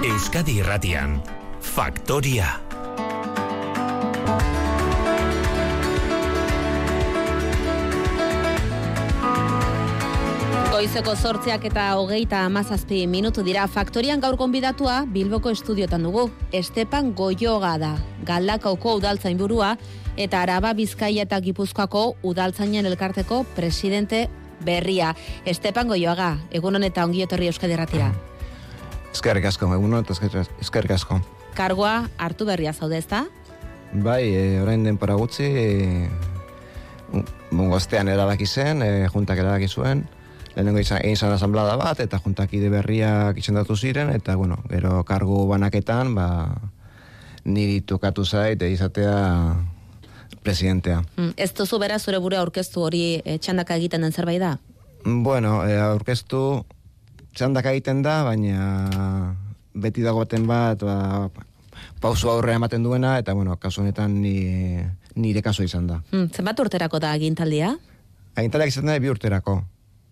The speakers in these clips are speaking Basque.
Euskadi Irratian, Faktoria. Goizeko sortzeak eta hogeita amazazpi minutu dira faktorian gaur konbidatua Bilboko estudiotan dugu. Estepan Goioga da, galdakauko udaltzain burua eta araba bizkaia eta gipuzkoako udaltzainen elkarteko presidente berria. Estepan Goioga, egunon eta ongi etorri Euskadi Erratira. Eskerrik asko, egunon eta eskerrik asko. Kargoa hartu berria zaude ezta? Bai, e, orain denpora gutxi, e, mungostean erabaki zen, e, juntak erabaki zuen, lehenengo izan, egin zan asamblada bat, eta juntak ide berriak izendatu ziren, eta bueno, gero kargu banaketan, ba, niri tukatu zait, izatea presidentea. Mm, ez duzu bera zure bure aurkeztu hori e, txandaka egiten den zerbait da? Bueno, e, aurkeztu txandaka egiten da, baina beti dago baten bat, ba, pausu aurrea ematen duena, eta bueno, kasu honetan ni, nire kaso izan da. Mm, zenbat urterako da agintaldia? Agintaldiak izan da bi urterako.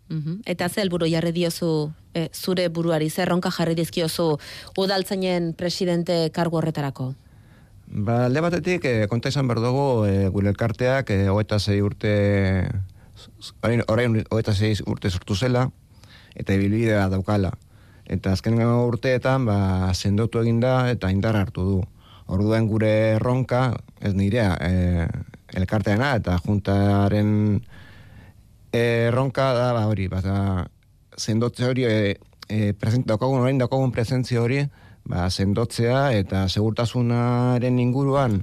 Mhm. Eta ze helburu jarri diozu e, zure buruari, zer ronka jarri dizkiozu udaltzainen presidente kargu horretarako? Ba, alde batetik, e, konta izan behar dugu, e, gure elkarteak, e, hoeta zei urte, orain, hoeta zei urte sortu zela, eta ibilbidea daukala. Eta azken urteetan, ba, sendotu eginda eta indar hartu du. Orduan gure erronka, ez nirea, e, elkarteana eta juntaren erronka da, ba, hori, ba, sendotze hori, e, e, present, daukagun, orain daukagun presentzia hori, ba, sendotzea eta segurtasunaren inguruan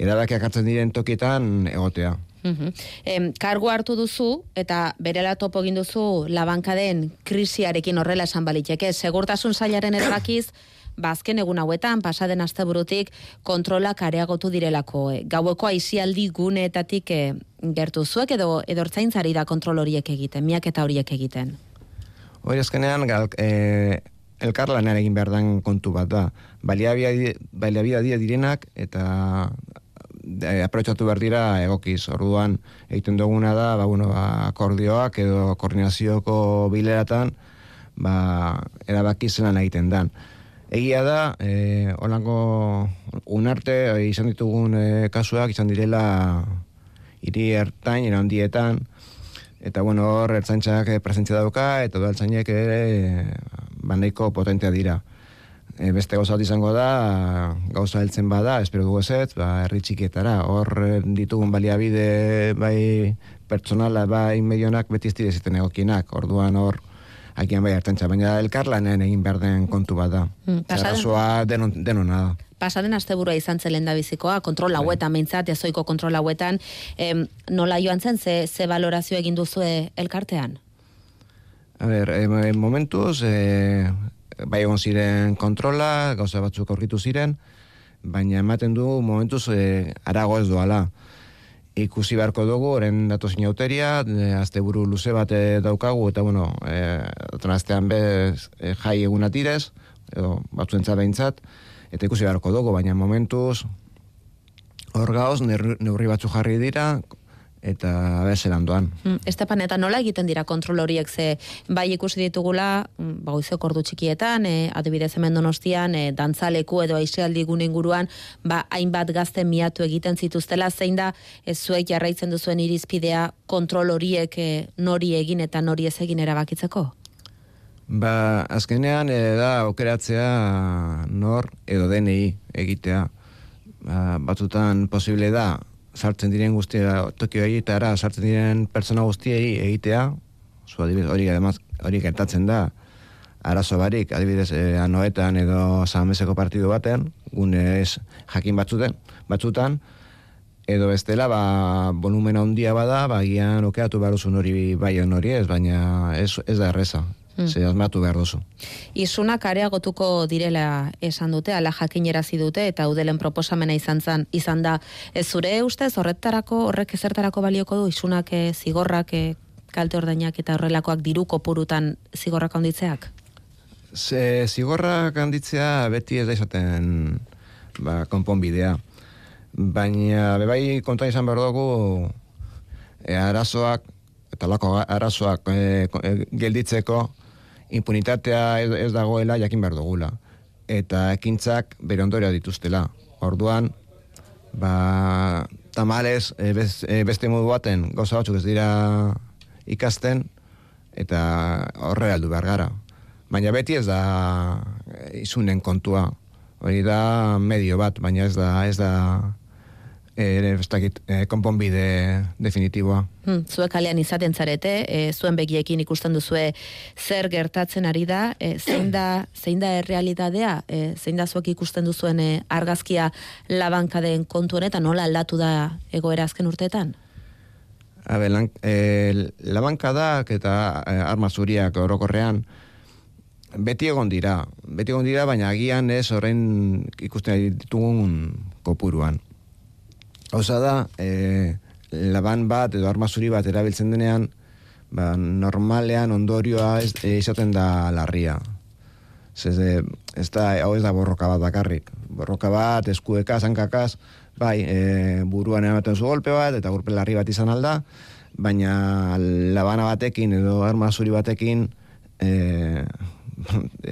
erabakiak hartzen diren tokietan egotea. Mm kargu hartu duzu eta berela topo egin duzu labankaden krisiarekin horrela esan baliteke. Segurtasun zailaren erabakiz, bazken ba, egun hauetan, pasaden asteburutik kontrolak areagotu direlako. E, gaueko aizialdi guneetatik e, gertu zuek edo edortzaintzari da kontrol horiek egiten, miak eta horiek egiten. Hori azkenean, gal, e, elkarlanean egin behar den kontu bat da. Baliabia dia direnak eta e, aprotxatu behar dira egokiz. Orduan, egiten duguna da, ba, bueno, ba, akordioak edo koordinazioko bileratan, ba, erabaki zelan egiten dan. Egia da, e, holango unarte, e, izan ditugun e, kasuak, izan direla hiri ertain, erandietan, eta bueno, hor, ertzaintzak presentzia dauka, eta du ertzainek ere, e, baneiko potentea dira. E, beste gauza izango da, gauza heltzen bada, espero dugu ez, ba, herri txikietara, hor ditugun baliabide bai pertsonala, bai medionak beti ez direziten egokienak, orduan hor, agian bai hartantza, baina elkarlanen egin behar den kontu bat da. Mm, denon, denona da. Pasaden asteburua izan da bizikoa, kontrol bai. hauetan, meintzat, ezoiko kontrol hauetan, em, nola joan zen, ze, ze valorazio egin duzu elkartean? A ber, en momentuz, e, bai egon ziren kontrola, gauza batzuk aurkitu ziren, baina ematen du momentuz e, arago ez doala. Ikusi beharko dugu, oren datu zinauteria, e, azte buru luze bat e, daukagu, eta bueno, e, aztean bez e, jai egunatirez, edo batzuen behintzat, eta ikusi beharko dugu, baina momentuz, hor gauz, neurri batzu jarri dira, eta bezelan doan. Mm, Estepan, eta nola egiten dira kontrol horiek ze bai ikusi ditugula, mm, ba, ordu txikietan, e, adibidez hemen donostian, e, dantzaleku edo aisealdi gunen guruan, ba, hainbat gazte miatu egiten zituztela, zein da, ez zuek jarraitzen duzuen irizpidea kontrol horiek e, nori egin eta nori ez egin erabakitzeko? Ba, azkenean, e, da, okeratzea nor edo denei egitea. Ba, batzutan posible da, sartzen diren guztia Tokio egitara sartzen diren pertsona guztiei egitea, zu adibidez hori ademaz hori gertatzen da arazo barik, adibidez eh, anoetan edo zameseko partidu baten, gune ez jakin batzuten, batzutan, edo bestela, ba, volumen handia bada, ba, gian okeatu behar hori bai hori ez, baina ez, ez da erreza. Mm. Ze asmatu behar duzu. Izunak areagotuko direla esan dute, ala jakinerazi dute, eta udelen proposamena izan, zan, izan da. Ez zure ustez, horretarako, horrek ezertarako balioko du, isunak e, zigorrak, e, kalte ordainak eta horrelakoak diru kopurutan zigorrak handitzeak? Ze zigorrak handitzea beti ez da izaten ba, konponbidea. Baina, bebai konta izan behar dugu, e, arazoak, eta lako arazoak e, gelditzeko, impunitatea ez, ez dagoela jakin behar dugula. eta ekintzak bere ondorea dituztela. Orduan, ba, tamales e, bez, e, beste modu baten gauza batzuk ez dira ikasten eta horre aldu behar gara. Baina beti ez da e, izunen kontua. Hori da medio bat, baina ez da ez da ere ez dakit, e, konponbide definitiboa. Hmm, zuek kalean izaten zarete, e, zuen begiekin ikusten duzue zer gertatzen ari da, e, zein da zein da errealitatea, e, zein da zuek ikusten duzuen e, argazkia labankadeen kontu honetan nola aldatu da egoera azken urteetan? Habe, lan, e, labankadak eta e, arma zuriak orokorrean beti egon dira. Beti egon dira, baina agian ez horrein ikusten ditugun kopuruan. Osa da, e, laban bat edo armazuri bat erabiltzen denean, ba, normalean ondorioa ez, e, izaten da larria. Zez, e, ez da, hau ez da borroka bat bakarrik. Borroka bat, eskuekaz, hankakaz, bai, e, buruan ematen zu golpe bat, eta gurpe larri bat izan alda, baina labana batekin edo armazuri batekin, e,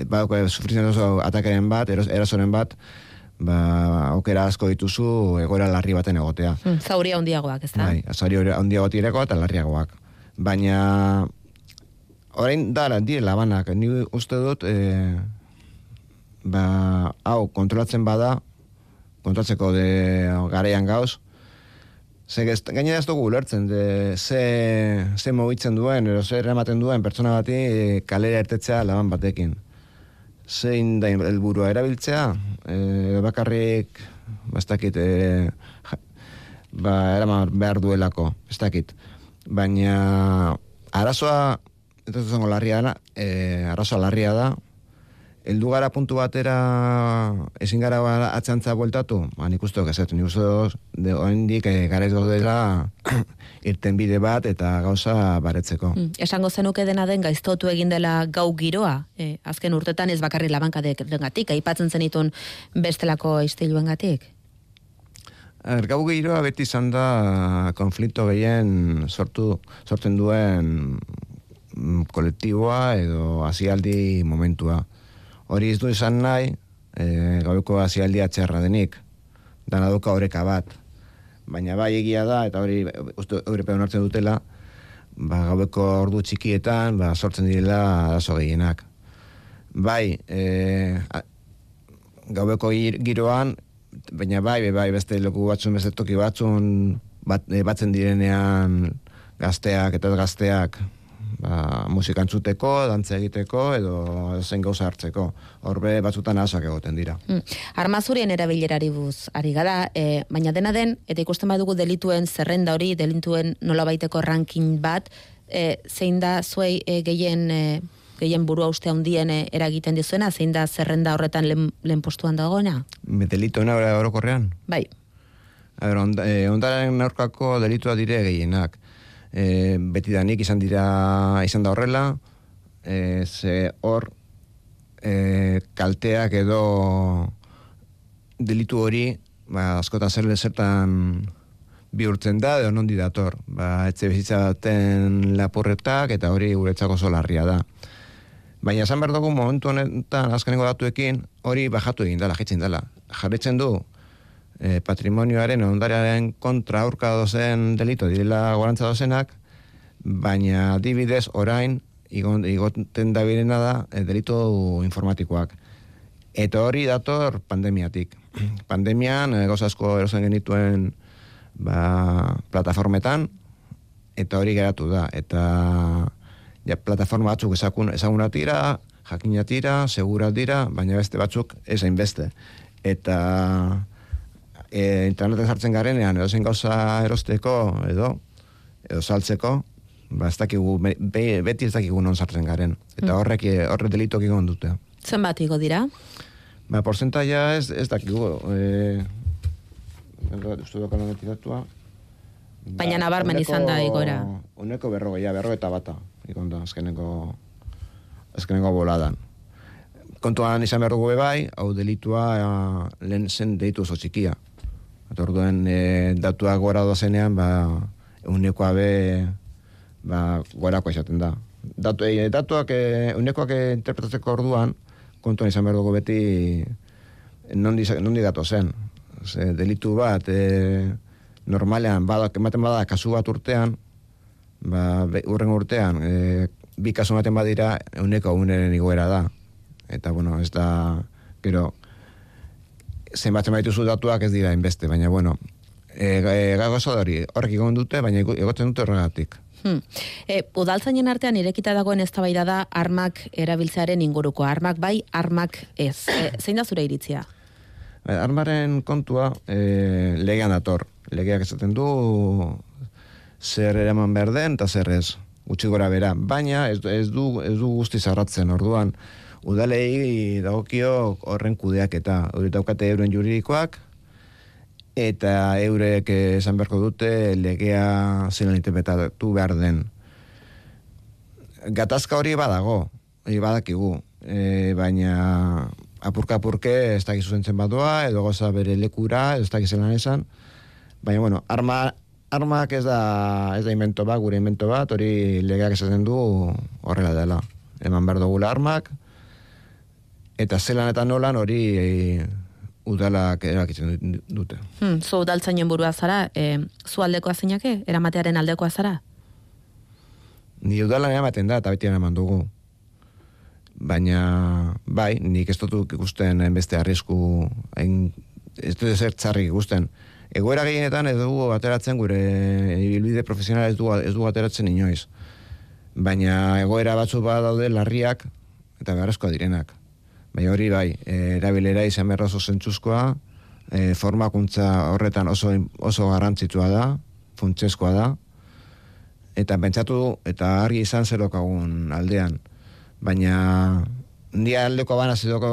ba, sufritzen oso atakaren bat, erasoren bat, ba, aukera asko dituzu egoera larri baten egotea. Hmm, zauria handiagoak, ez da? Bai, zauria handiagoak direko eta larriagoak. Baina, orain dara, dire labanak, ni uste dut, e, ba, hau, kontrolatzen bada, kontrolatzeko de garean gauz, ze gainera ez dugu ulertzen, de, ze, ze mogitzen duen, ero ze eramaten duen pertsona bati e, kalera ertetzea laban batekin zein da helburua erabiltzea, e, bakarrik, bastakit, e, ba, eraman behar duelako, bastakit. Baina, arazoa, eta zuzango larria da, e, arazoa larria da, eldu gara puntu batera ezin gara atzantza bueltatu, ba, nik uste ez, nik uste de oendik e, ez dela irten bide bat eta gauza baretzeko. Mm, esango zenuke dena den gaiztotu egin dela gau giroa, e, azken urtetan ez bakarri labankadek gatik, aipatzen zenitun bestelako istiluen gatik? Er, gau giroa beti izan da konflikto gehien sortu, sortzen duen mm, kolektiboa edo hasialdi momentua. Hori ez du izan nahi, e, gaueko hazialdi atxerra denik, dana duka horeka bat. Baina bai egia da, eta hori uste European hartzen dutela, ba, gaueko ordu txikietan, ba, sortzen direla arazo gehienak. Bai, e, a, gaueko giroan, baina bai, bai, beste loku batzun, beste toki batzun, bat, e, batzen direnean gazteak eta gazteak ba, musika antzuteko, dantza egiteko edo zen gauza hartzeko. Horbe batzutan asak egoten dira. Hmm. Armazurien erabilerari buz, ari gara, e, baina dena den, eta ikusten badugu delituen zerrenda hori, delituen nolabaiteko ranking bat, e, zein da zuei e, gehien... E, gehien burua uste handien e, eragiten dizuena, zein da zerrenda horretan lehen, lehen postuan dagoena? Delituena orokorrean? Bai. A ber, ondaren aurkako delitua dire gehienak e, beti danik izan dira izan da horrela e, ze hor e, kalteak edo delitu hori ba, askotan zer zertan bihurtzen da edo nondi dator. Ba, etxe bizitza baten lapurretak eta hori guretzako solarria da. Baina esan behar dugu momentu honetan azkenengo datuekin hori bajatu egin dela, jitzen dela. Jarritzen du e, patrimonioaren ondarearen kontra aurka dozen delito direla gorantza dozenak, baina adibidez orain igoten da birena da e, delito informatikoak. Eta hori dator pandemiatik. Pandemian e, asko erosen genituen ba, plataformetan, eta hori geratu da. Eta ja, plataforma batzuk ezakun, ezaguna tira, jakina tira, segura dira, baina beste batzuk ezain beste. Eta e, interneten sartzen garenean edo zen gauza erosteko edo edo saltzeko ba ez dakigu beti ez dakigu non sartzen garen. Eta mm. horrek e, horre delitok egon dute. Zenbat igo dira? Ba porcentaia ez ez dakigu eh uste dut kalan ba, baina nabarmen izan da igora. Uneko berrogeia berrogeita bata ikon da azkeneko azkeneko boladan. Kontuan izan behar dugu bai, hau delitua lehen zen deitu oso txikia. Eta orduen e, datuak gora dozenean, ba, uneko abe, ba, gorako izaten da. Datu, e, datuak, e, unekoak interpretatzeko orduan, kontuan izan behar dugu beti nondi, nondi dato zen. Ze, delitu bat, e, normalean, badak, ematen bada, kasu bat urtean, ba, be, urren urtean, e, bi kasu ematen badira, euneko uneren igoera da. Eta, bueno, ez da, gero, zenbatzen baituzu datuak ez dira inbeste, baina, bueno, e, e, gago hori, horrek igon dute, baina egotzen dute horregatik. Hmm. E, udaltzainen artean irekita dagoen eztabaida da armak erabiltzearen inguruko. Armak bai, armak ez. E, zein da zure iritzia? Armaren kontua e, legean dator. Legeak esaten du zer eraman behar den eta zer ez. Gutxi gora bera. Baina ez, ez, du, ez du guzti zarratzen orduan. Udalei dagokio horren kudeak eta hori daukate euren juridikoak, eta eurek esan beharko dute legea zelan interpretatu behar den. Gatazka hori badago, hori badakigu, e, baina apurka apurke ez dakizu zentzen badoa, edo goza bere lekura, ez dakizu zelan esan, baina bueno, arma, armak ez da, ez da invento bat, gure invento bat, hori legeak esaten du horrela dela. Eman behar dugula armak, eta zelan eta nolan hori udalak erakitzen dute. Hmm, zu udaltzainen burua zara, e, zu aldekoa zeinake, eramatearen aldekoa zara? Ni udalan eramaten da, eta beti eraman dugu. Baina, bai, nik ez dut ikusten beste arrisku, hain, ez dut ezer txarrik ikusten. Egoera gehienetan ez dugu ateratzen gure ibilbide profesional ez dugu, ez dugu ateratzen inoiz. Baina egoera batzu badaude larriak eta beharrezkoa direnak. Bai hori bai, e, erabilera izan berra oso zentzuzkoa, e, formakuntza horretan oso, oso garrantzitua da, funtsezkoa da, eta pentsatu eta argi izan zerokagun aldean. Baina ndia aldeko banaz edoko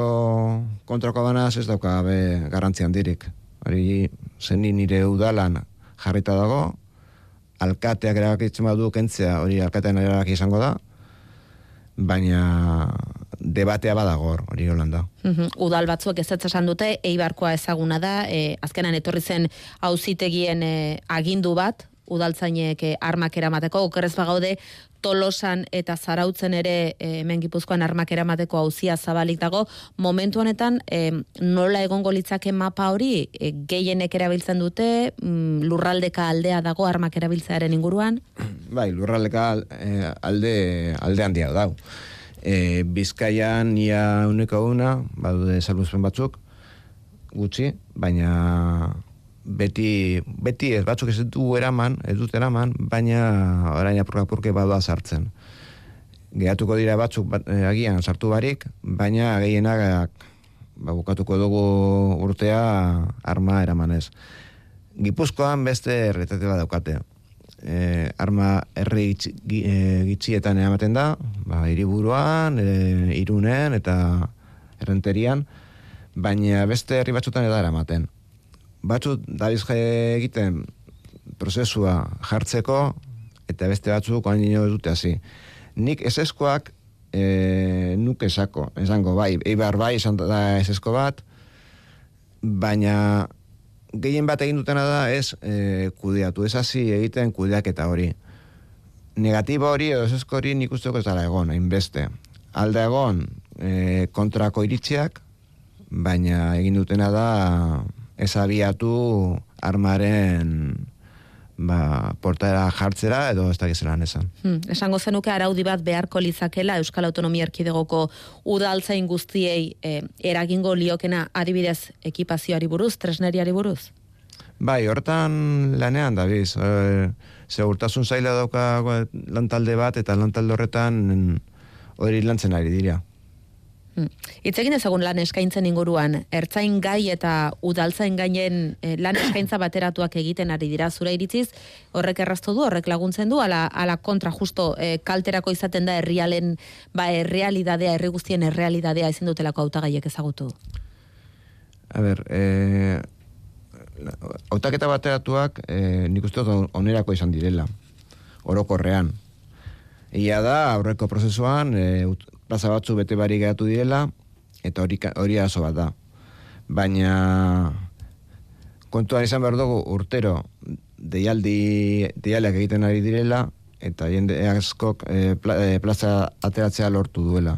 kontrako banaz ez dauka be garrantzian dirik. Hori zeni nire udalan jarrita dago, alkateak erabakitzen badu kentzea hori alkatean erabaki izango da, baina debatea badagor, hori holanda. Mm Udal batzuek ez esan dute, eibarkoa ezaguna da, e, azkenan etorri zen auzitegien e, agindu bat, udaltzainek e, armak eramateko, okerrez bagaude, tolosan eta zarautzen ere e, hemen gipuzkoan armak eramateko hauzia zabalik dago, momentu honetan e, nola egongo litzake mapa hori e, gehienek erabiltzen dute, mm, lurraldeka aldea dago armak erabiltzearen inguruan? Bai, lurraldeka e, alde, alde handia dago e, Bizkaian ia uneko una, badude salbuzpen batzuk, gutxi, baina beti, beti ez batzuk ez du eraman, ez dut eraman, baina orain apurka apurke badua sartzen. Gehatuko dira batzuk bat, e, agian sartu barik, baina gehienak ba, bukatuko dugu urtea arma eramanez. Gipuzkoan beste erretate bat daukate e, arma herri e, gitxietan ematen da, ba, iriburuan, e, irunen eta errenterian, baina beste herri batzutan edara ematen. Batzut, dabiz egiten prozesua jartzeko, eta beste batzuk oain dino dute hasi. Nik eseskoak e, nuk esako, esango bai, eibar bai esan da esesko bat, baina gehien bat egin dutena da ez e, kudeatu, ez hasi egiten kudeak eta hori. Negatibo hori edo ez hori nik usteko ez dara egon, hainbeste. Alde egon e, kontrako iritziak, baina egin dutena da ez abiatu armaren ba, portara jartzera edo ez dakiz lan esan. Hmm, esango zenuke araudi bat beharko lizakela Euskal Autonomia Erkidegoko udaltzain guztiei eh, eragingo liokena adibidez ekipazioari buruz, tresneriari buruz? Bai, hortan lanean da biz. E, segurtasun zaila dauka lantalde bat eta lantalde horretan hori lantzen ari dira. Hmm. Itzegin ezagun lan eskaintzen inguruan, ertzain gai eta udaltzain gainen eh, lan eskaintza bateratuak egiten ari dira zure iritziz, horrek erraztu du, horrek laguntzen du, ala, ala kontra justo eh, kalterako izaten da herrialen, ba, errealidadea, herri guztien errealidadea ezin dutelako autagaiek ezagutu. A ber, eh, autaketa bateratuak eh, nik uste onerako izan direla, orokorrean. Ia da, aurreko prozesuan, eh, plaza batzu bete bari gehatu direla, eta hori, hori aso bat da. Baina kontuan izan behar dugu urtero deialdi, deialeak egiten ari direla, eta jende askok e, plaza ateratzea lortu duela.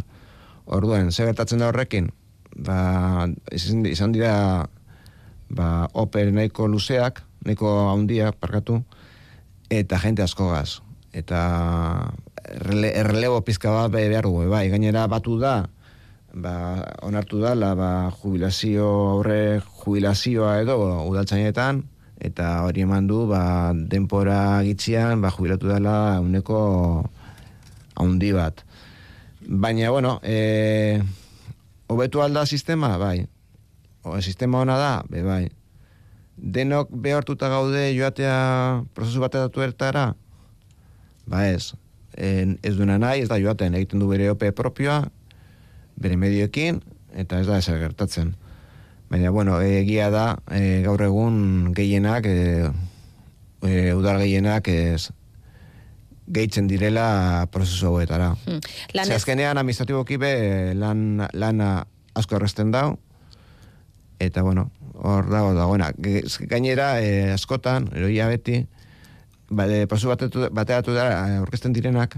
Orduan, ze gertatzen da horrekin? Ba, izan, dira ba, oper nahiko luzeak, nahiko handiak, parkatu, eta jente asko gaz. Eta errele, errelebo pizka bat be- behar dugu, bai, gainera batu da, ba, onartu dala, ba, jubilazio, aurre jubilazioa edo udaltzainetan, eta hori eman du, ba, denpora gitzian, ba, jubilatu dela uneko haundi bat. Baina, bueno, e, hobetu alda sistema, bai. O, sistema ona da, be, bai. Denok behartuta gaude joatea prozesu batetatu ertara? Ba ez. En, ez duena nahi, ez da joaten, egiten du bere ope propioa, bere medioekin, eta ez da ezer gertatzen. Baina, bueno, egia da, e, gaur egun gehienak, e, e, udal gehienak ez, gehitzen direla prozesu hauetara. Hmm. Lan ez, azkenean administratiboki be lan, lana asko erresten dau, eta bueno, hor dago dagoena. Gainera, eh, askotan, eroia beti, ba, de, prozesu batetu, bateratu da, eh, aurkezten direnak,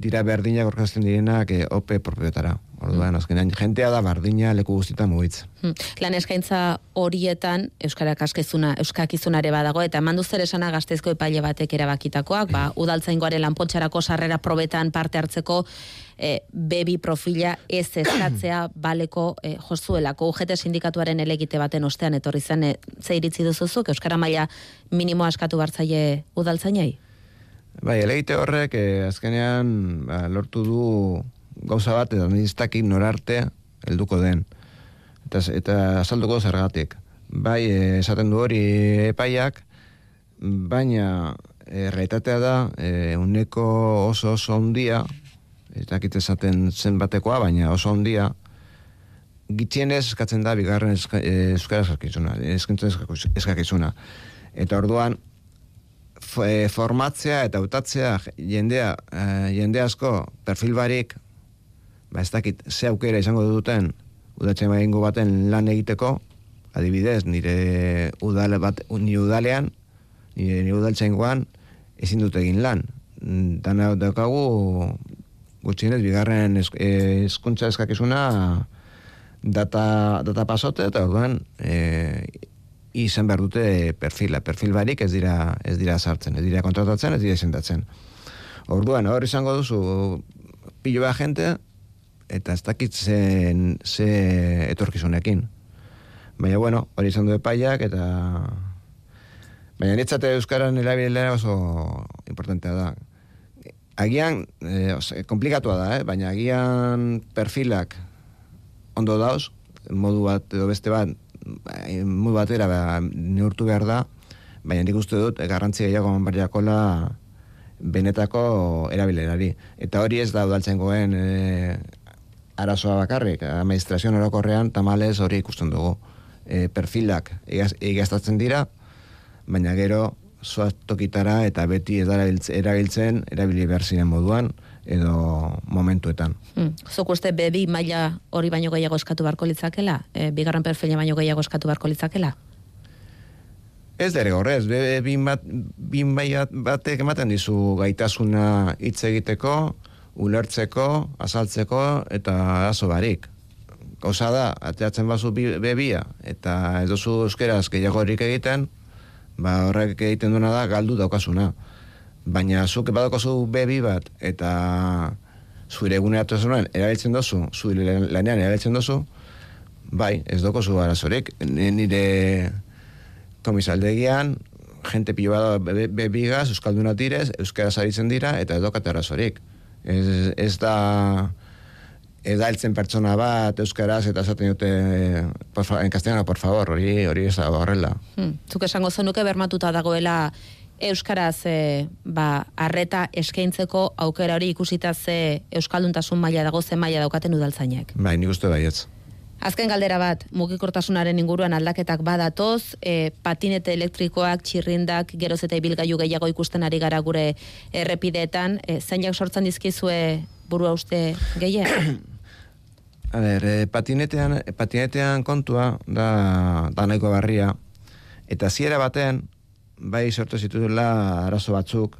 dira berdinak aurkezten direnak eh, OP propioetara. Orduan, azkenean, jentea da bardina leku guztietan mugitz. Hmm. lan eskaintza horietan euskarak askizuna euskakizunare badago eta mandu zer esana gazteizko epaile batek erabakitakoak ba udaltzaingoaren lanpontxarako sarrera probetan parte hartzeko e, bebi profila ez eskatzea baleko e, jozuelako UGT sindikatuaren elegite baten ostean etorri zen e, ze iritzi duzuzuk euskara maila minimo askatu bartzaile udaltzainei Bai, elegite horrek eh, azkenean ba, lortu du gauza bat eta niztakik norarte helduko den. Eta, eta azalduko zergatik. Bai, eh, esaten du hori epaiak, baina eh, realitatea da eh, uneko oso oso ondia, ez dakit esaten zen batekoa, baina oso ondia, gitxienez eskatzen da bigarren eska, eh, euskara eskakizuna, eskintzen eskakizuna. Eta orduan, eh, formatzea eta utatzea jendea, eh, jende asko perfil barik, ba ez dakit ze aukera izango duten udatzen egingo baten lan egiteko, adibidez, nire udale bat, ni udalean, nire, nire udaltzaingoan, ezin dut egin lan. Dana daukagu gutxienez bigarren esk- eh, eskakizuna data, data pasote eta orduan e, izan behar dute perfila. Perfil barik ez dira, ez dira sartzen, ez dira kontratatzen, ez dira izendatzen. Orduan, hor izango duzu pilo bat jente eta ez dakit zen, ze etorkizunekin. Baina, bueno, hori izan du epaiak eta... Baina niretzate Euskaran erabilera oso importantea da. Agian, eh, ose, komplikatua da, eh? baina agian perfilak ondo dauz, modu bat edo beste bat, bai, modu batera ba, neurtu behar da, baina nik uste dut eh, garrantzi gehiago jakola benetako erabilerari. Eta hori ez da udaltzengoen e, arazoa bakarrik, administrazioan orokorrean tamales hori ikusten dugu. E, perfilak egaztatzen dira, baina gero zoaz tokitara eta beti ez da erabiltz- erabiltzen erabili behar ziren moduan edo momentuetan. Hmm. Zuk uste bebi maila hori baino gehiago eskatu barko litzakela? E, bigarren perfila baino gehiago eskatu barko litzakela? Ez derrigorrez, be, bin, bat, bin bat- batek ematen dizu gaitasuna hitz egiteko, ulertzeko, azaltzeko eta arazo barik. Gauza da, ateratzen bazu bi- bebia eta ez duzu euskeraz gehiagorik egiten, ba horrek egiten duena da galdu daukasuna. Baina zuk badokozu bebi bat eta zure eguneratuzenen erabiltzen dozu, zure lanean erabiltzen dozu, bai, ez dokozu arazorik. Ni- Nire komisaldegian, jente pilo bada be- bebigaz, euskalduna direz, euskaraz aritzen dira, eta ez dokate arazorik. Ez, ez da ez da pertsona bat euskaraz eta esaten dute en castellano, por favor, hori hori ez da horrela. Hmm. Zuk esango zenuke bermatuta dagoela euskaraz e, ba, arreta eskaintzeko aukera hori ikusita ze euskalduntasun maila dago ze maila daukaten udaltzainek. Bai, nik uste baietz. Azken galdera bat, mugikortasunaren inguruan aldaketak badatoz, e, patinete elektrikoak, txirrindak, geroz eta ibilgailu gehiago ikusten ari gara gure errepideetan, e, zeinak sortzen dizkizue burua uste gehien? A ber, eh, patinetean, patinetean kontua da, da nahiko barria. Eta ziera baten, bai sortu zituela arazo batzuk.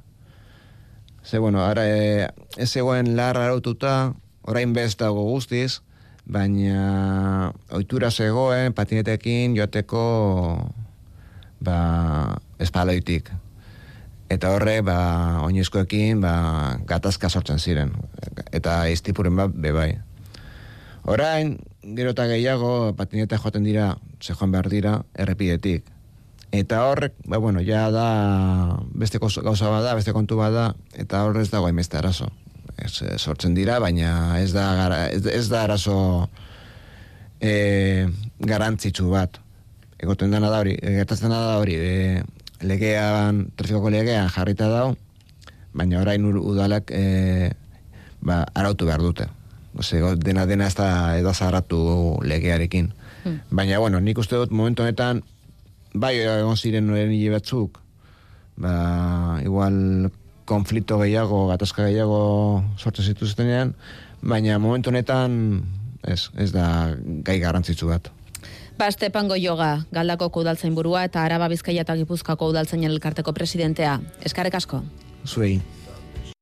Ze, bueno, ara, e, ez zegoen lar araututa, orain bez dago guztiz, baina ohitura zegoen patinetekin joateko ba, espaloitik. Eta horre, ba, oinezkoekin, ba, gatazka sortzen ziren. Eta iztipuren bat, bebai. Orain, gero eta gehiago, patineta joaten dira, ze joan behar dira, errepidetik. Eta horrek, ba, bueno, ja da, beste gauza bada, beste kontu bada, eta horrez dago emeste arazo. Ez, eh, sortzen dira, baina ez da, gara, ez, ez da arazo e, garantzitsu bat. Egoten dena da hori, gertatzen da hori, e, legean, trafikoko legean jarrita dau, baina orain udalak e, ba, arautu behar dute. Ose, dena dena ez da edo zaharatu legearekin. Baina, bueno, nik uste dut momentu honetan, bai egon ziren noren hile batzuk, ba, igual konflikto gehiago, gatazka gehiago sortzen zituztenean, baina momentu honetan ez, ez da gai garrantzitsu bat. Ba, Estepango Yoga, Galdako udaltzain burua eta Araba Bizkaia eta Gipuzkoako udaltzainen elkarteko presidentea. Eskarek asko. Zuei.